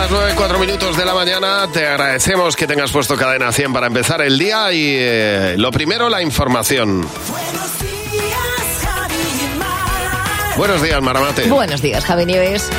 las 9, 4 minutos de la mañana. Te agradecemos que tengas puesto cadena 100 para empezar el día y eh, lo primero, la información. Buenos días, Maramate. Buenos días, Javi Nieves.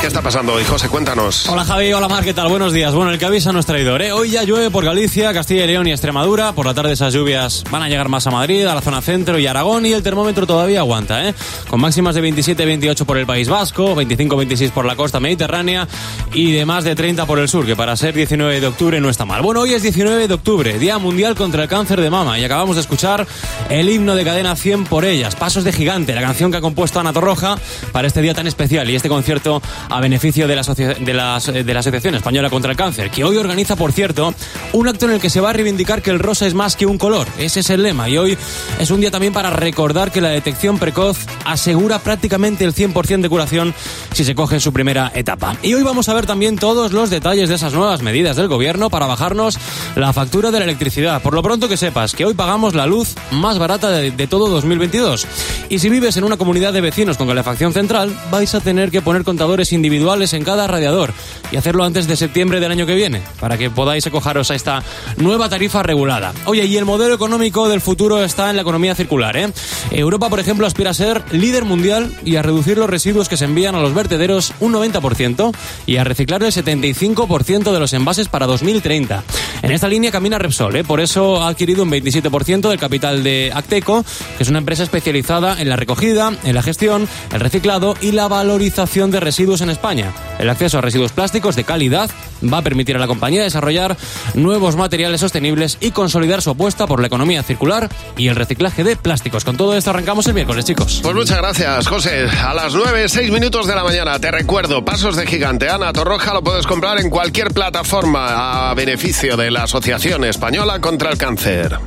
¿Qué está pasando hoy, José? Cuéntanos. Hola Javi, hola Mar, ¿qué tal? Buenos días. Bueno, el que avisa no es traidor, ¿eh? Hoy ya llueve por Galicia, Castilla y León y Extremadura. Por la tarde esas lluvias van a llegar más a Madrid, a la zona centro y Aragón y el termómetro todavía aguanta, ¿eh? Con máximas de 27-28 por el País Vasco, 25-26 por la costa mediterránea y de más de 30 por el sur, que para ser 19 de octubre no está mal. Bueno, hoy es 19 de octubre, Día Mundial contra el Cáncer de Mama y acabamos de escuchar el himno de cadena 100 por ellas, Pasos de Gigante, la canción que ha compuesto Ana Torroja para este día tan especial y este concierto a beneficio de la, de, las, de la Asociación Española contra el Cáncer, que hoy organiza, por cierto, un acto en el que se va a reivindicar que el rosa es más que un color. Ese es el lema. Y hoy es un día también para recordar que la detección precoz asegura prácticamente el 100% de curación si se coge en su primera etapa. Y hoy vamos a ver también todos los detalles de esas nuevas medidas del gobierno para bajarnos la factura de la electricidad. Por lo pronto que sepas que hoy pagamos la luz más barata de, de todo 2022. Y si vives en una comunidad de vecinos con calefacción central, vais a tener que poner contadores individuales en cada radiador y hacerlo antes de septiembre del año que viene, para que podáis acojaros a esta nueva tarifa regulada. Oye, y el modelo económico del futuro está en la economía circular. ¿eh? Europa, por ejemplo, aspira a ser líder mundial y a reducir los residuos que se envían a los vertederos un 90% y a reciclar el 75% de los envases para 2030. En esta línea camina Repsol, ¿eh? por eso ha adquirido un 27% del capital de Acteco, que es una empresa especializada en la recogida, en la gestión, el reciclado y la valorización de residuos en España. El acceso a residuos plásticos de calidad va a permitir a la compañía desarrollar nuevos materiales sostenibles y consolidar su apuesta por la economía circular y el reciclaje de plásticos. Con todo esto arrancamos el miércoles, chicos. Pues muchas gracias, José. A las 9, 6 minutos de la mañana, te recuerdo, Pasos de Gigante Ana Torroja lo puedes comprar en cualquier plataforma a beneficio de la Asociación Española contra el Cáncer.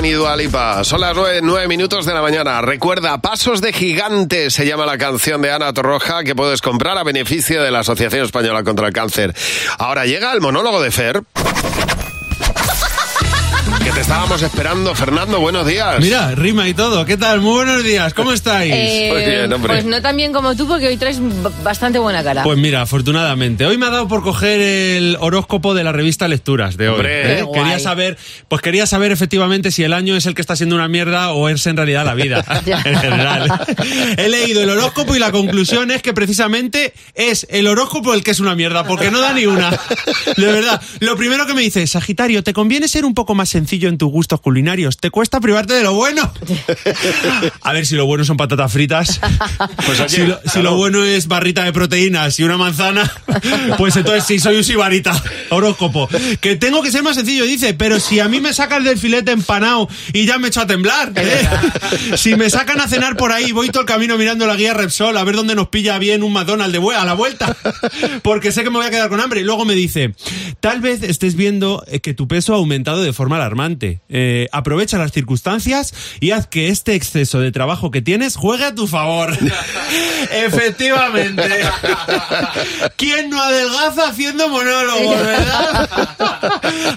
Y Dua Lipa. Son las nueve, nueve minutos de la mañana. Recuerda, Pasos de Gigante se llama la canción de Ana Torroja que puedes comprar a beneficio de la Asociación Española contra el Cáncer. Ahora llega el monólogo de Fer. Te estábamos esperando, Fernando, buenos días. Mira, rima y todo. ¿Qué tal? Muy buenos días. ¿Cómo estáis? Eh, bien. Pues no tan bien como tú, porque hoy traes bastante buena cara. Pues mira, afortunadamente. Hoy me ha dado por coger el horóscopo de la revista Lecturas de hoy. Hombre. ¿eh? Quería saber, pues quería saber efectivamente si el año es el que está siendo una mierda o es en realidad la vida. En general. He leído el horóscopo y la conclusión es que precisamente es el horóscopo el que es una mierda, porque no da ni una. De verdad. Lo primero que me dice, Sagitario, te conviene ser un poco más sencillo en tus gustos culinarios. Te cuesta privarte de lo bueno. A ver si lo bueno son patatas fritas. Pues oye, si, lo, si claro. lo bueno es barrita de proteínas y una manzana, pues entonces sí, soy un sibarita. Horóscopo. Que tengo que ser más sencillo, dice, pero si a mí me sacas del filete empanado y ya me echo a temblar. ¿eh? Si me sacan a cenar por ahí, voy todo el camino mirando la guía Repsol a ver dónde nos pilla bien un McDonald's de a la vuelta. Porque sé que me voy a quedar con hambre. Y luego me dice, tal vez estés viendo eh, que tu peso ha aumentado de forma alarmante. Eh, aprovecha las circunstancias y haz que este exceso de trabajo que tienes juegue a tu favor. Efectivamente. ¿Quién no adelgaza haciendo monólogos, verdad?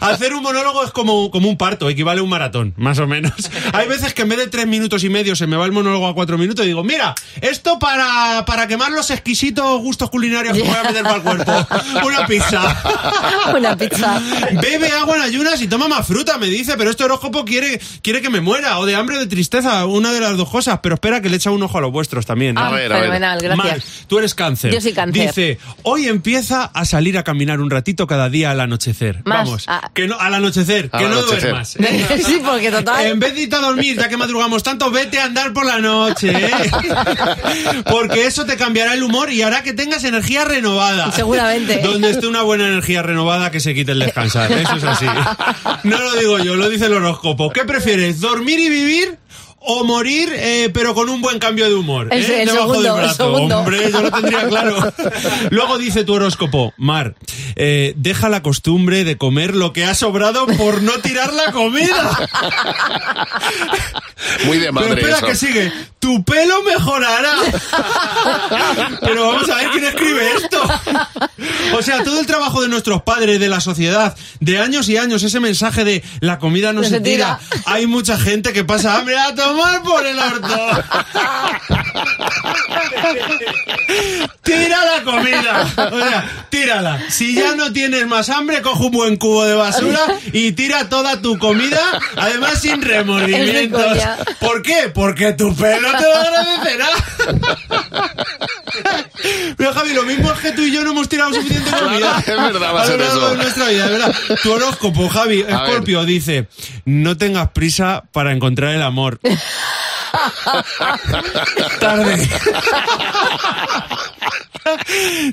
Hacer un monólogo es como, como un parto, equivale a un maratón, más o menos. Hay veces que en vez de tres minutos y medio se me va el monólogo a cuatro minutos y digo, mira, esto para, para quemar los exquisitos gustos culinarios que voy a meter para el cuerpo. Una pizza. Una pizza. Bebe agua en ayunas y toma más fruta, me dice, pero este horóscopo quiere, quiere que me muera, o de hambre o de tristeza, una de las dos cosas, pero espera que le echa un ojo a los vuestros también. ¿eh? A Ah, ver, a ver. fenomenal, gracias. Mal. Tú eres cáncer. Yo soy cáncer. Dice, hoy empieza a salir a caminar un ratito cada día al anochecer. Más. Vamos, que no, al anochecer, que no anochecer. duermas. sí, porque total. En vez de irte a dormir, ya que madrugamos tanto, vete a andar por la noche, ¿eh? Porque eso te cambiará el humor y hará que tengas energía renovada. Seguramente. Donde esté una buena energía renovada, que se quite el descansar. Eso es así. No lo digo yo, lo dice el horóscopo. ¿Qué prefieres, dormir y vivir? O morir, eh, pero con un buen cambio de humor. El- ¿eh? el Debajo segundo, del el brazo. segundo. Hombre, yo lo tendría claro. Luego dice tu horóscopo, Mar, eh, deja la costumbre de comer lo que ha sobrado por no tirar la comida. Muy de madre Pero espera eso. que sigue. Tu pelo mejorará. Pero vamos a ver quién escribe esto. O sea, todo el trabajo de nuestros padres, de la sociedad, de años y años, ese mensaje de la comida no, No se se tira. tira. Hay mucha gente que pasa hambre a tomar por el orto. Tira la comida. O sea, tírala. Si ya no tienes más hambre, coge un buen cubo de basura y tira toda tu comida, además sin remordimientos. ¿Por qué? Porque tu pelo te lo agradecerá. Pero Javi, lo mismo es que tú y yo no hemos tirado suficiente comida. Es verdad, va a ser lo largo eso. de nuestra vida, ¿verdad? Tu horóscopo, Javi. Escorpio, dice, no tengas prisa para encontrar el amor. Tarde.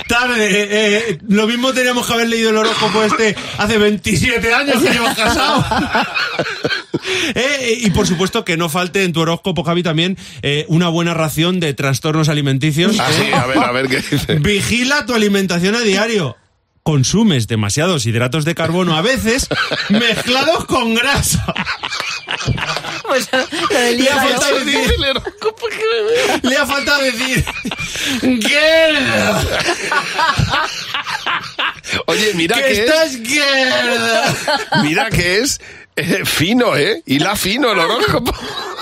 Tarde. eh, lo mismo teníamos que haber leído el horóscopo este hace 27 años que llevas casado. Eh, y por supuesto que no falte en tu horóscopo, Javi, también eh, una buena ración de trastornos alimenticios. Ah, sí, a ver, a ver qué dice. Vigila tu alimentación a diario. Consumes demasiados hidratos de carbono a veces mezclados con grasa. Pues lo del Le ha faltado decir, le ha faltado decir, ¡Gerda! Oye, mira ¡Que que es, estás Gerda! mira que es eh, fino, ¿eh? Y la fino el horóscopo.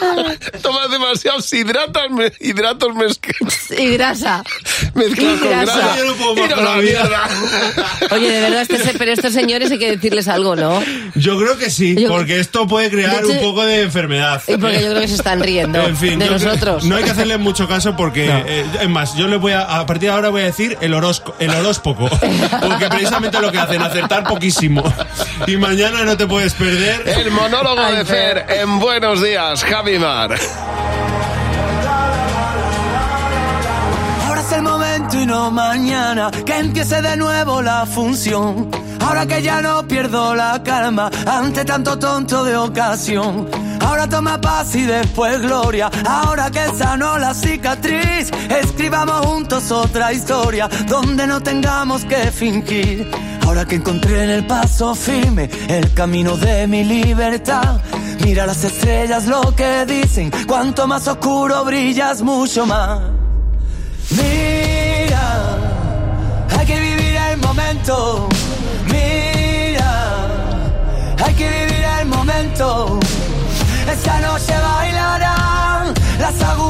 Tomas demasiados hidratos, me- hidratos mezclados Y grasa. mezclados Y con grasa. grasa. Yo no puedo más la mierda. Oye, de verdad, este, pero estos señores hay que decirles algo, ¿no? Yo creo que sí, Yo- porque esto puede crear hecho- un poco de enfermedad. Y porque yo creo que se están riendo En fin, de yo creo- nosotros. no hay que hacerle mucho caso porque, eh, es más, yo le voy a, a partir de ahora voy a decir el horóscopo, el horóscopo, porque precisamente lo que hacen, acertar poquísimo. Y mañana no te puedes perder. El monólogo Ay, de Fer en Buenos Días, Javi Ahora es el momento y no mañana que empiece de nuevo la función. Ahora que ya no pierdo la calma ante tanto tonto de ocasión. Ahora toma paz y después gloria. Ahora que sanó la cicatriz, escribamos juntos otra historia donde no tengamos que fingir. Ahora que encontré en el paso firme el camino de mi libertad. Mira las estrellas lo que dicen, cuanto más oscuro brillas, mucho más. Mira, hay que vivir el momento. Mira, hay que vivir el momento. Esta noche bailarán las agujas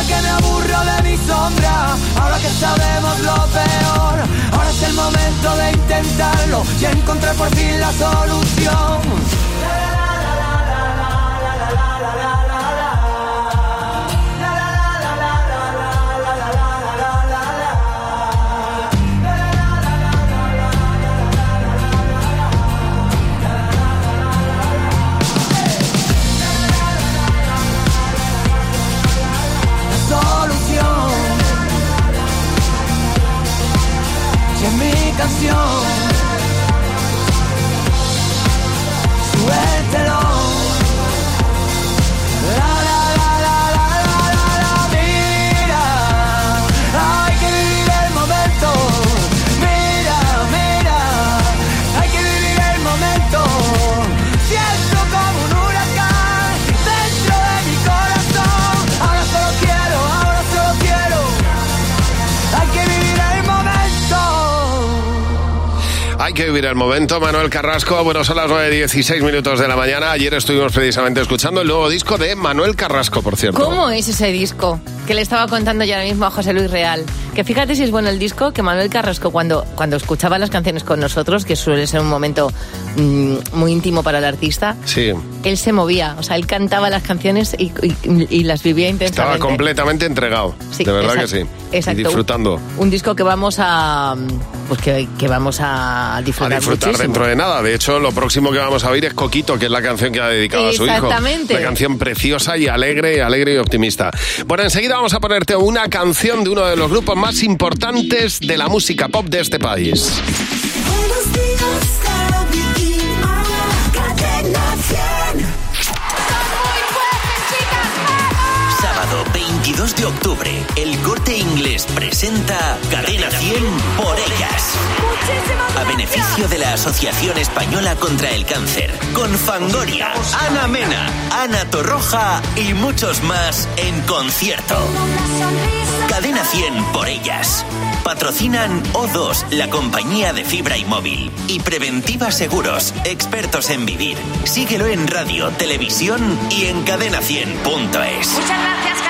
Ahora que me aburro de mi sombra, ahora que sabemos lo peor, ahora es el momento de intentarlo y encontrar por fin la solución. Canción, Hay que vivir el momento. Manuel Carrasco, bueno, son las 9.16 minutos de la mañana. Ayer estuvimos precisamente escuchando el nuevo disco de Manuel Carrasco, por cierto. ¿Cómo es ese disco? Que le estaba contando ya ahora mismo a José Luis Real. Que fíjate si es bueno el disco, que Manuel Carrasco cuando, cuando escuchaba las canciones con nosotros, que suele ser un momento mm, muy íntimo para el artista, Sí, él se movía, o sea, él cantaba las canciones y, y- y las vivía estaba intensamente. completamente entregado. Sí, de verdad exacto, que sí. exacto. Y disfrutando. Un disco que vamos a pues que, que vamos a A disfrutar, disfrutar muchísimo. dentro de nada. De hecho, lo próximo que vamos a oír es Coquito, que es la canción que ha dedicado a su hijo. Exactamente. Una canción preciosa y alegre, alegre y optimista. Bueno, enseguida vamos a ponerte una canción de uno de los grupos más importantes de la música pop de este país. 22 de octubre, el corte inglés presenta Cadena 100 por ellas. A beneficio de la Asociación Española contra el Cáncer, con Fangoria, Ana Mena, Ana Torroja y muchos más en concierto. Cadena 100 por ellas. Patrocinan O2, la compañía de fibra y móvil. Y Preventiva Seguros, expertos en vivir. Síguelo en radio, televisión y en cadena100.es. Muchas gracias, Cadena 100.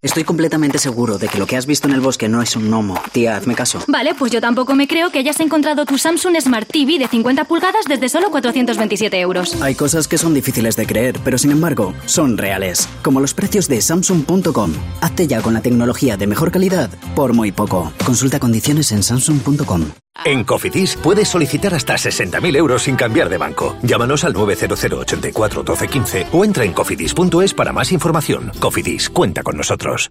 Estoy completamente seguro de que lo que has visto en el bosque no es un gnomo. Tía, hazme caso. Vale, pues yo tampoco me creo que hayas encontrado tu Samsung Smart TV de 50 pulgadas desde solo 427 euros. Hay cosas que son difíciles de creer, pero sin embargo, son reales. Como los precios de Samsung.com. Hazte ya con la tecnología de mejor calidad por muy poco. Consulta condiciones en Samsung.com. En Cofidis puedes solicitar hasta 60.000 euros sin cambiar de banco. Llámanos al 900 84 12 15 o entra en cofidis.es para más información. Cofidis, cuenta con nosotros.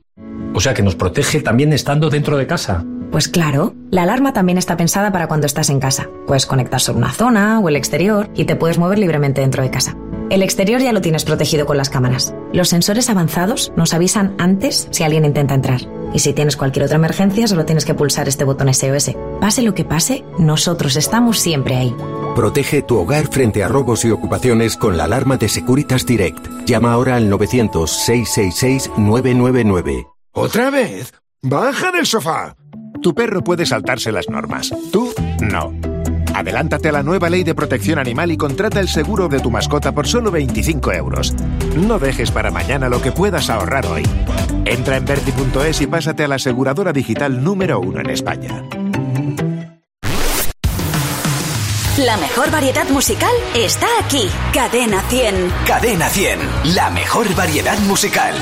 O sea que nos protege también estando dentro de casa. Pues claro, la alarma también está pensada para cuando estás en casa. Puedes conectar sobre una zona o el exterior y te puedes mover libremente dentro de casa. El exterior ya lo tienes protegido con las cámaras. Los sensores avanzados nos avisan antes si alguien intenta entrar. Y si tienes cualquier otra emergencia, solo tienes que pulsar este botón SOS. Pase lo que pase, nosotros estamos siempre ahí. Protege tu hogar frente a robos y ocupaciones con la alarma de Securitas Direct. Llama ahora al 900-666-999. ¿Otra vez? Baja del sofá. Tu perro puede saltarse las normas. Tú no. Adelántate a la nueva ley de protección animal y contrata el seguro de tu mascota por solo 25 euros. No dejes para mañana lo que puedas ahorrar hoy. Entra en verti.es y pásate a la aseguradora digital número uno en España. La mejor variedad musical está aquí. Cadena 100. Cadena 100, la mejor variedad musical.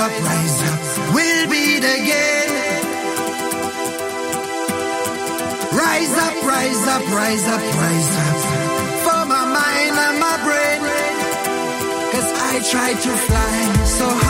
Up, rise up. We'll beat again. Rise up, rise up, rise up, rise up. For my mind and my brain. Cause I tried to fly so high.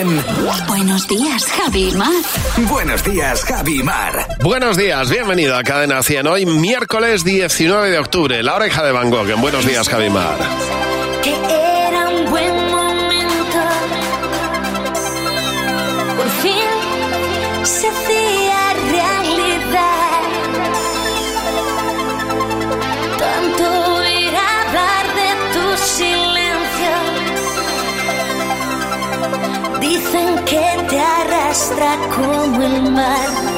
Cadena 100. Buenos días, Javi Mar. Buenos días, Javi Mar. Buenos días, bienvenido a Cadena 100. Hoy miércoles 19 de octubre, la oreja de Van Gogh. En Buenos días, Javimar. que arrastra como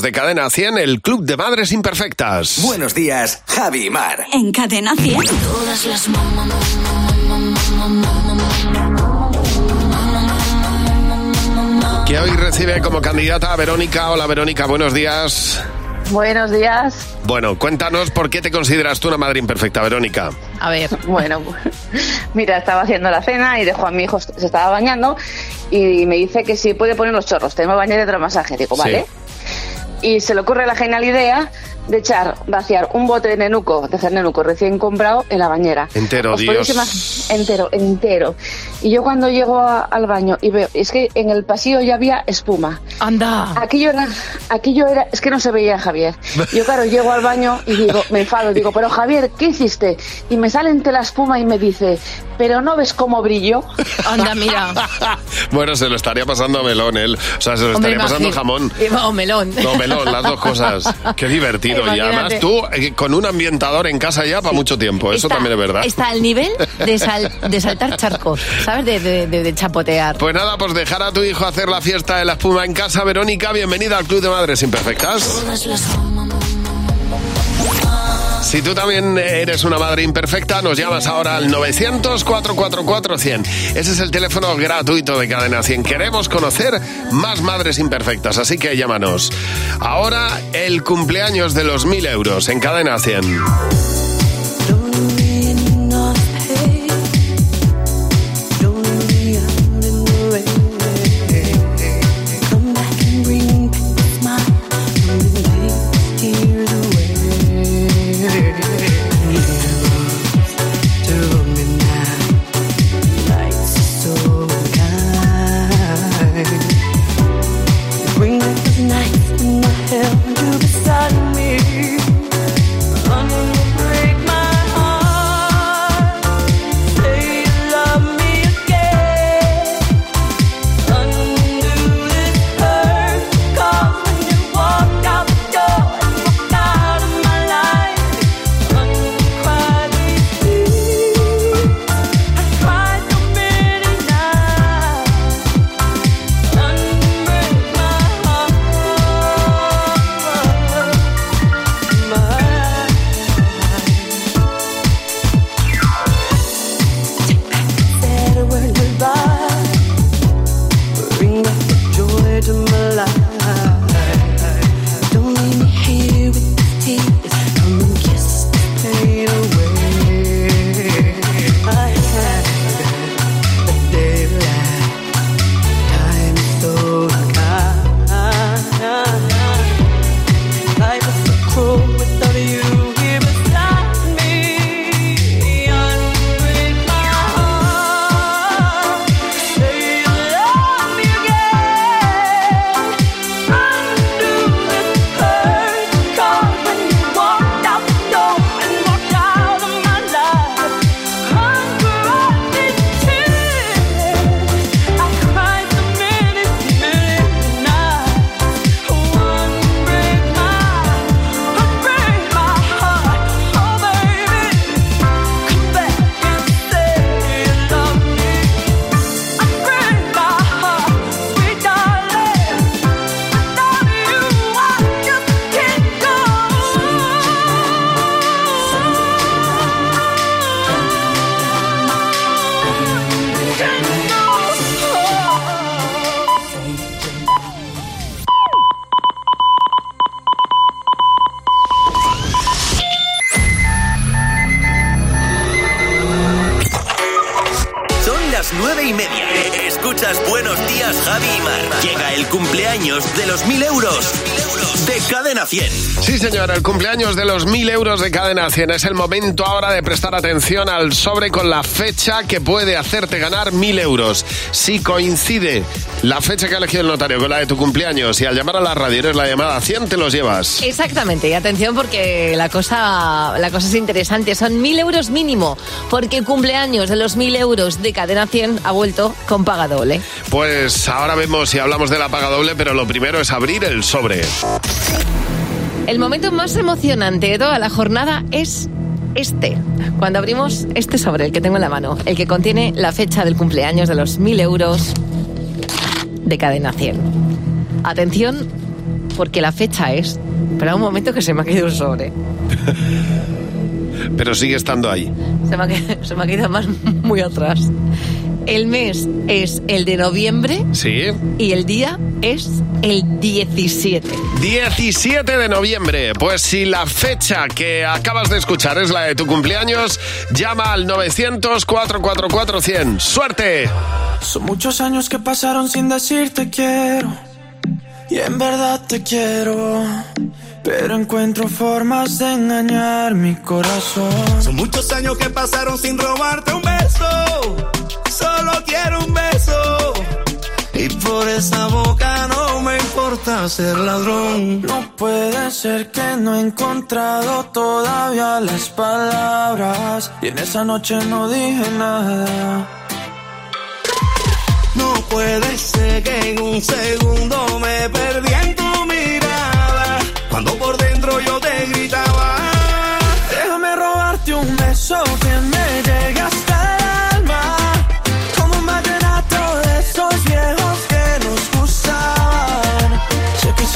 los 1000 euros de Cadena 100, el Club de Madres Imperfectas. Buenos días, Javi y Mar. En Cadena 100. Todas las Que hoy recibe como candidata a Verónica. Hola Verónica, buenos días. Buenos días. Bueno, cuéntanos por qué te consideras tú una madre imperfecta, Verónica. A ver. Bueno, mira, estaba haciendo la cena y dejo a mi hijo, se estaba bañando y me dice que si puede poner los chorros, tengo bañar de masaje. Digo, Sí. vale. Y se le ocurre la genial idea de echar, vaciar un bote de nenuco, de hacer nenuco recién comprado en la bañera. Entero, Os Dios. Entero, entero. Y yo cuando llego a- al baño y veo, es que en el pasillo ya había espuma. Anda. Aquello era, aquello era, es que no se veía Javier. Yo claro, llego al baño y digo, me enfado, digo, pero Javier, ¿qué hiciste? Y me sale entre la espuma y me dice, pero no ves cómo brillo. Anda, mira. Bueno, se lo estaría pasando a melón él. O sea, se lo Hombre, estaría pasando jamón. O melón. No, melón, las dos cosas. Qué divertido. Y además tú eh, con un ambientador en casa ya para mucho tiempo. Eso Está- también es verdad. Está al nivel de, sal- de saltar charcos, ¿sabes? De, de- de- de chapotear. Pues nada, pues dejar a tu hijo hacer la fiesta de la espuma en casa. Verónica, bienvenida al Club de Madres Imperfectas. Si tú también eres una madre imperfecta, nos llamas ahora al 900-444-100. Ese es el teléfono gratuito de Cadena 100. Queremos conocer más madres imperfectas, así que llámanos. Ahora el cumpleaños de los 1000 euros en Cadena 100. hill Cadena 100. Es el momento ahora de prestar atención al sobre con la fecha que puede hacerte ganar 1000 euros. Si coincide la fecha que ha elegido el notario con la de tu cumpleaños y al llamar a la radio eres la llamada 100, te los llevas. Exactamente, y atención porque la cosa, la cosa es interesante. Son mil euros mínimo, porque el cumpleaños de los mil euros de Cadena 100 ha vuelto con paga doble. Pues ahora vemos si hablamos de la paga doble, pero lo primero es abrir el sobre. El momento más emocionante de toda la jornada es este, cuando abrimos este sobre, el que tengo en la mano, el que contiene la fecha del cumpleaños de los mil euros de Cadena 100. Atención, porque la fecha es. Espera un momento que se me ha caído un sobre. Pero sigue estando ahí. Se me ha, quedado- se me ha quedado más muy atrás. El mes es el de noviembre Sí. y el día es el 17. 17 de noviembre. Pues si la fecha que acabas de escuchar es la de tu cumpleaños, llama al 900-444-100. ¡Suerte! Son muchos años que pasaron sin decirte quiero. Y en verdad te quiero. Pero encuentro formas de engañar mi corazón. Son muchos años que pasaron sin robarte un beso. Solo quiero un beso. Y por esa boca no me importa ser ladrón. No puede ser que no he encontrado todavía las palabras. Y en esa noche no dije nada. No puede ser que en un segundo me perdí en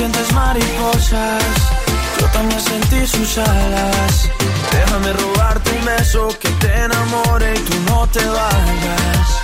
sientes mariposas, yo también sentí sus alas. Déjame robarte un beso que te enamore y tú no te vayas.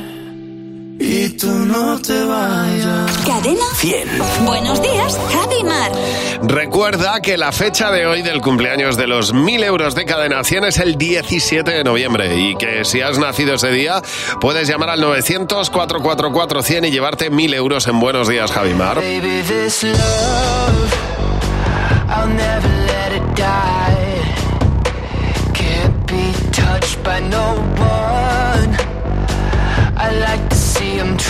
Tú no te vayas. Cadena 100. Buenos días, Javi Mar. Recuerda que la fecha de hoy del cumpleaños de los 1000 euros de cadena 100 es el 17 de noviembre y que si has nacido ese día puedes llamar al 900-444-100 y llevarte 1000 euros en Buenos Días, Javimar. Baby, this love, I'll never let it die. Can't be touched by no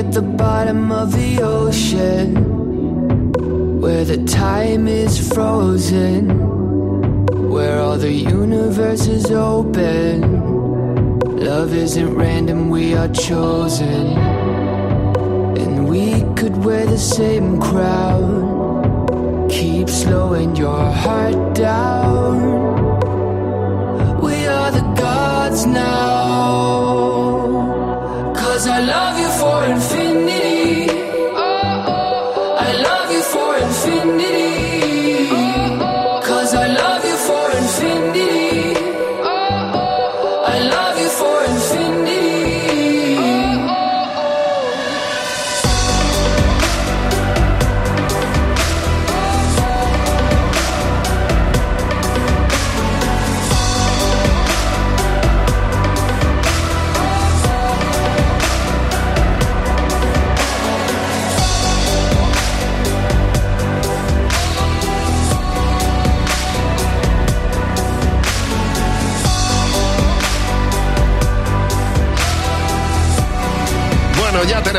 at the bottom of the ocean where the time is frozen, where all the universe is open. Love isn't random, we are chosen. And we could wear the same crown. Keep slowing your heart down. We are the gods now. Cause I love you for infinity minute.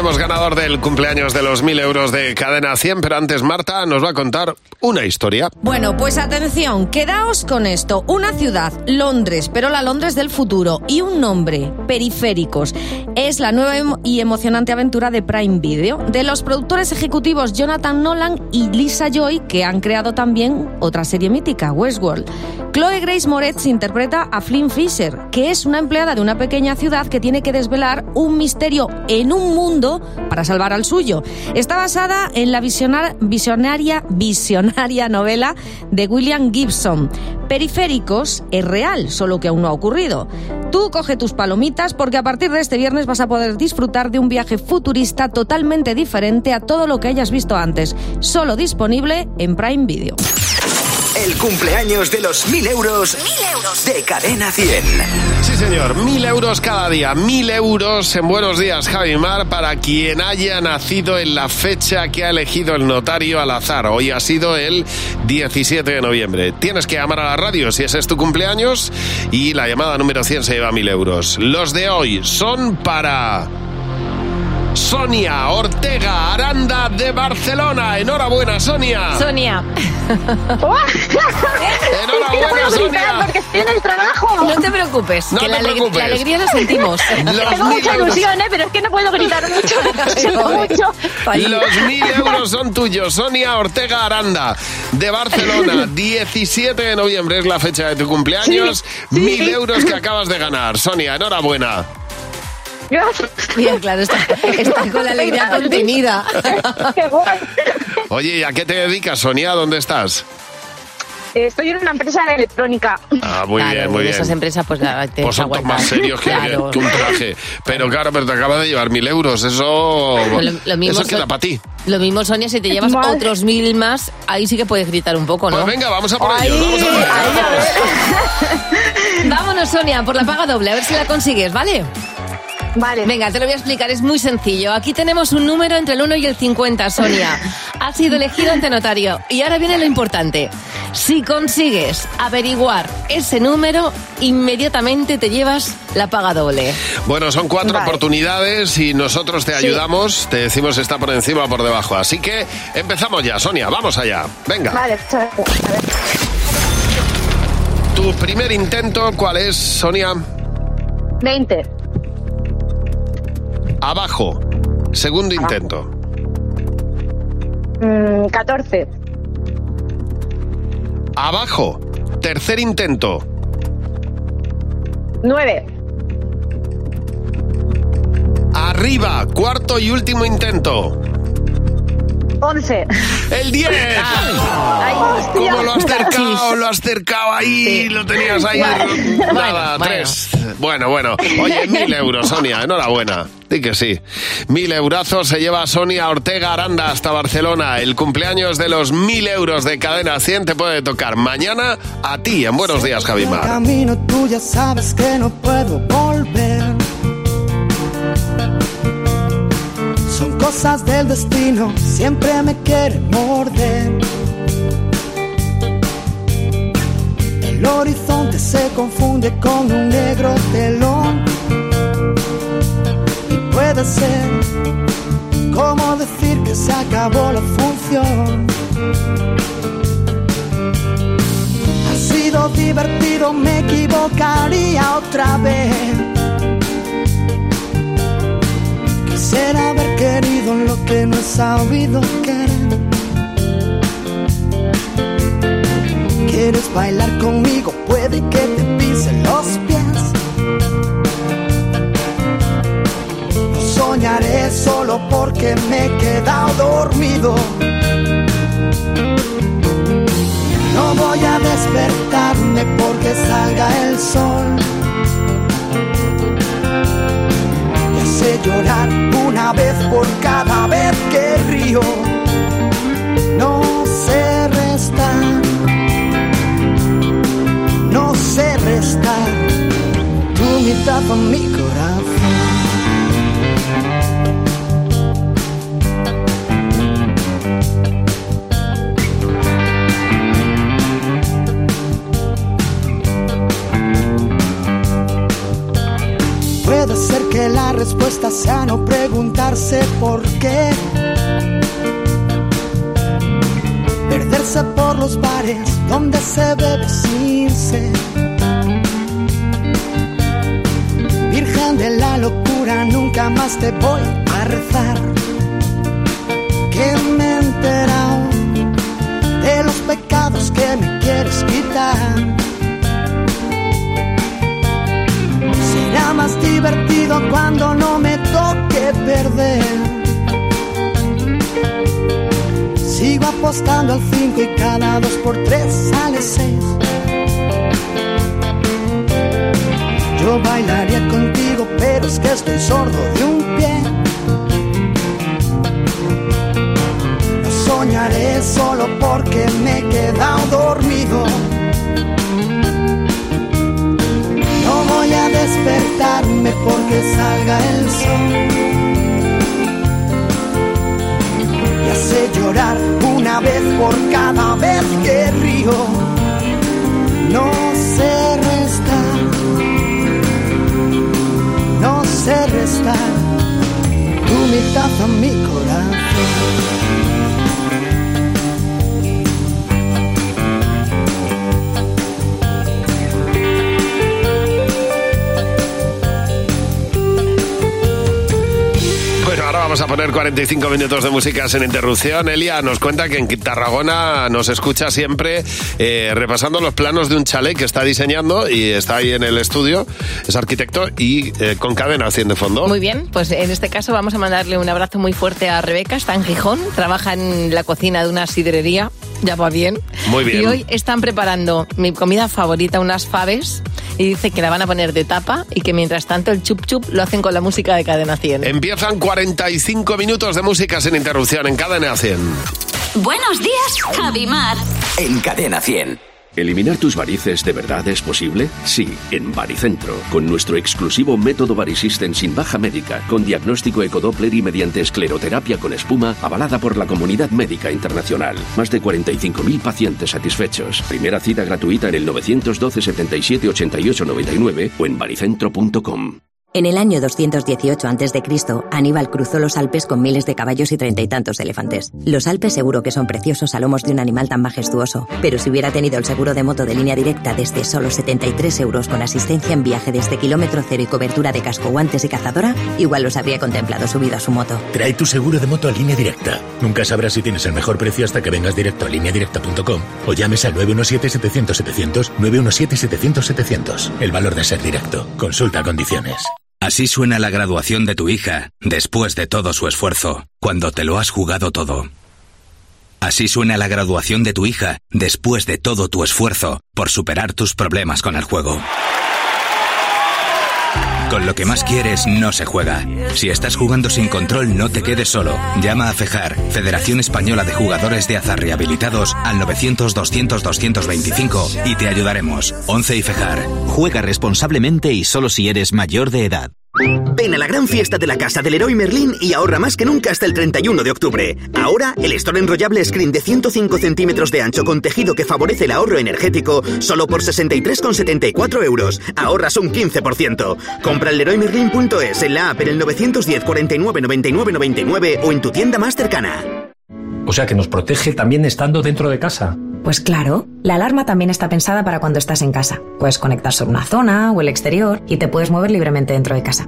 Tenemos ganador del cumpleaños de los 1000 euros de Cadena 100, pero antes Marta nos va a contar una historia. Bueno, pues atención, quedaos con esto. Una ciudad, Londres, pero la Londres del futuro, y un nombre, Periféricos. Es la nueva y emocionante aventura de Prime Video, de los productores ejecutivos Jonathan Nolan y Lisa Joy, que han creado también otra serie mítica, Westworld. Chloe Grace Moretz interpreta a Flynn Fisher, que es una empleada de una pequeña ciudad que tiene que desvelar un misterio en un mundo para salvar al suyo. Está basada en la visionar- visionaria, visionaria novela de William Gibson. Periféricos es real, solo que aún no ha ocurrido. Tú coge tus palomitas porque a partir de este viernes vas a poder disfrutar de un viaje futurista totalmente diferente a todo lo que hayas visto antes. Solo disponible en Prime Video. El cumpleaños de los 1000 euros de Cadena 100. Sí, señor, mil euros cada día, mil euros en Buenos Días, Javi Mar, para quien haya nacido en la fecha que ha elegido el notario al azar. Hoy ha sido el 17 de noviembre. Tienes que llamar a la radio si ese es tu cumpleaños y la llamada número 100 se lleva mil euros. Los de hoy son para... Sonia Ortega Aranda de Barcelona. Enhorabuena, Sonia. Sonia. Enhorabuena, Sonia. porque estoy en el trabajo. No te preocupes, No que te la, aleg- preocupes. la alegría la sentimos. Los Tengo mil mucha euros. ilusión, ¿eh? pero es que no puedo gritar mucho. Los mil euros son tuyos. Sonia Ortega Aranda, de Barcelona. 17 de noviembre es la fecha de tu cumpleaños. Mil euros que acabas de ganar. Sonia, enhorabuena. Bien, claro, está, está con la alegría contenida. Oye, ¿y a qué te dedicas, Sonia? ¿Dónde estás? Estoy en una empresa de electrónica. Ah, muy Claro, bien, muy en bien. esas empresas pues la, te Pues son más serios que, Claro. que un traje. Pero claro, pero te acabas de llevar mil euros. Eso, Lo- lo mismo eso queda para ti. Lo mismo, Sonia, si te llevas otros mil más, ahí sí que puedes gritar un poco, ¿no? Pues venga, vamos a por Ahí, ellos. Vamos a por ellos. ahí, Vámonos, Sonia, por la paga doble, a ver si la consigues, ¿vale? Vale. Venga, te lo voy a explicar, es muy sencillo. Aquí tenemos un número entre el 1 y el 50, Sonia. Ha sido elegido ante notario. Y ahora viene lo importante. Si consigues averiguar ese número, inmediatamente te llevas la paga doble. Bueno, son cuatro Vale. oportunidades y nosotros te Sí. ayudamos. Te decimos si está por encima o por debajo. Así que empezamos ya, Sonia. Vamos allá. Venga. Vale, a ver. Tu primer intento, ¿cuál es, Sonia? 20. Abajo. Segundo intento. Mm, 14. Abajo. Tercer intento. 9. Arriba. Cuarto y último intento. 11. ¡El 10! Ay, hostia. ¿Cómo lo has cercado? Lo has cercado ahí, lo tenías ahí. Nada, Bueno, tres. Bueno, bueno. Oye, mil euros, Sonia, enhorabuena. Di que sí. Mil eurazos se lleva Sonia Ortega Aranda hasta Barcelona. El cumpleaños de los mil euros de cadena 100 te puede tocar mañana a ti en Buenos Días, Javimar. Camino tú ya sabes que no puedo volver. cosas del destino siempre me quieren morder. El horizonte se confunde con un negro telón. Y puede ser como decir que se acabó la función. Ha sido divertido, me equivocaría otra vez Quisiera haber querido lo que no he sabido querer. ¿Quieres bailar conmigo? Puede que te pisen los pies. No soñaré solo porque me he quedado dormido. No voy a despertarme porque salga el sol. Sé llorar una vez por cada vez que río. No sé restar. No sé restar. Tu mitad con Tu mitad a mi corazón. Vamos a poner 45 minutos de música sin interrupción. Elia nos cuenta que en Tarragona nos escucha siempre eh, repasando los planos de un chalet que está diseñando y está ahí en el estudio. Es arquitecto y eh, con cadena haciendo fondo. Muy bien, pues en este caso vamos a mandarle un abrazo muy fuerte a Rebeca, está en Gijón, trabaja en la cocina de una sidrería, ya va bien. Muy bien. Y hoy están preparando mi comida favorita, unas faves, y dice que la van a poner de tapa y que mientras tanto el chup chup lo hacen con la música de Cadena 100. Empiezan 45 minutos de música sin interrupción en cadena 100. Buenos días, Javi Mar. En Cadena 100. ¿Eliminar tus varices de verdad es posible? Sí, en Varicentro, con nuestro exclusivo método Varisystem sin baja médica, con diagnóstico ecodoppler y mediante escleroterapia con espuma, avalada por la comunidad médica internacional. Más de 45.000 pacientes satisfechos. Primera cita gratuita en el 912 77 88 99 o en varicentro.com. En el año 218 a.C., Aníbal cruzó los Alpes con miles de caballos y treinta y tantos elefantes. Los Alpes seguro que son preciosos a lomos de un animal tan majestuoso, pero si hubiera tenido el seguro de moto de línea directa desde solo 73 euros con asistencia en viaje desde kilómetro cero y cobertura de casco, guantes y cazadora, igual los habría contemplado subido a su moto. Trae tu seguro de moto a línea directa. Nunca sabrás si tienes el mejor precio hasta que vengas directo a lineadirecta.com o llames al 917-700-700, 917-700-700. El valor de ser directo. Consulta condiciones. Así suena la graduación de tu hija, después de todo su esfuerzo, cuando te lo has jugado todo. Así suena la graduación de tu hija, después de todo tu esfuerzo, por superar tus problemas con el juego. Con lo que más quieres no se juega. Si estás jugando sin control, no te quedes solo. Llama a FEJAR, Federación Española de Jugadores de Azar Rehabilitados, al 900-200-225 y te ayudaremos. 11 y FEJAR. Juega responsablemente y solo si eres mayor de edad. Ven a la gran fiesta de la casa del Leroy Merlin y ahorra más que nunca hasta el 31 de octubre. Ahora, el store enrollable screen de 105 centímetros de ancho con tejido que favorece el ahorro energético solo por 63,74 euros. Ahorras un 15%. Compra en leroymerlin.es, en la app en el 910 49 99 99 o en tu tienda más cercana. O sea que nos protege también estando dentro de casa. Pues claro, la alarma también está pensada para cuando estás en casa. Puedes conectar sobre una zona o el exterior y te puedes mover libremente dentro de casa.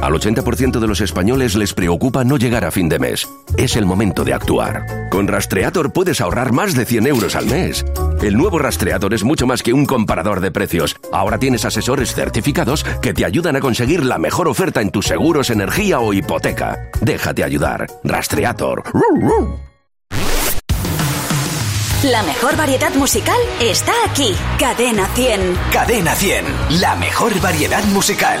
Al 80% de los españoles les preocupa no llegar a fin de mes. Es el momento de actuar. Con Rastreator puedes ahorrar más de 100 euros al mes. El nuevo Rastreator es mucho más que un comparador de precios. Ahora tienes asesores certificados que te ayudan a conseguir la mejor oferta en tus seguros, energía o hipoteca. Déjate ayudar. Rastreator. La mejor variedad musical está aquí. Cadena 100. Cadena 100, la mejor variedad musical.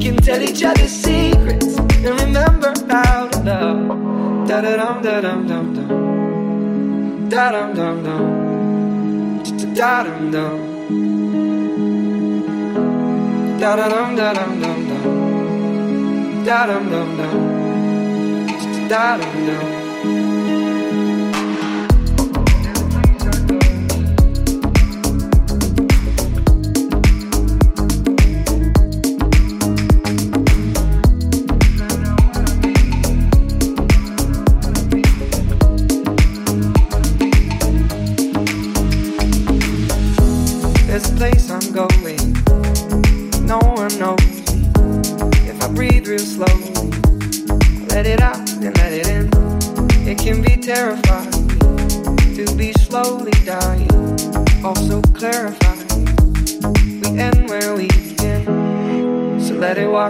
Can tell each other secrets and remember how to love. Da da dum da dum dum dum. Da dum dum dum. Da dum dum. Da da dum da dum dum dum. Da dum dum dum. Da dum dum.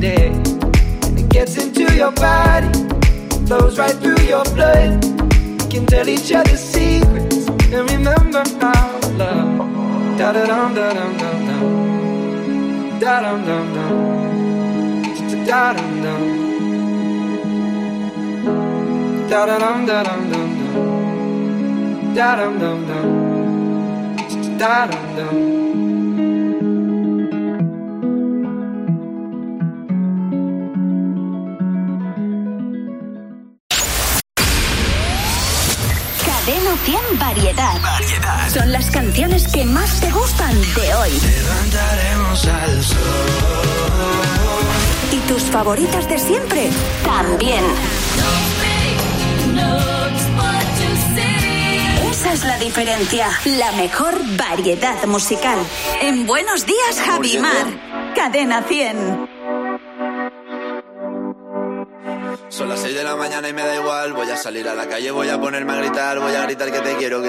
day. And it gets into your body, flows right through your blood. We can tell each other secrets and remember how love. Da da dum da dum dum dum. Da dum dum dum. Da dum dum. Da da dum da dum dum dum. Da dum dum dum. Da dum dum. 100 Variedad. Son las canciones que más te gustan de hoy. Levantaremos al sol. ¿Y tus favoritas de siempre? También. Esa es la diferencia. La mejor variedad musical. En Buenos Días, Javimar. Cadena 100. Son las 6 de la mañana y me da igual. Voy a salir a la calle, voy a ponerme a gritar, voy a gritar que te quiero, que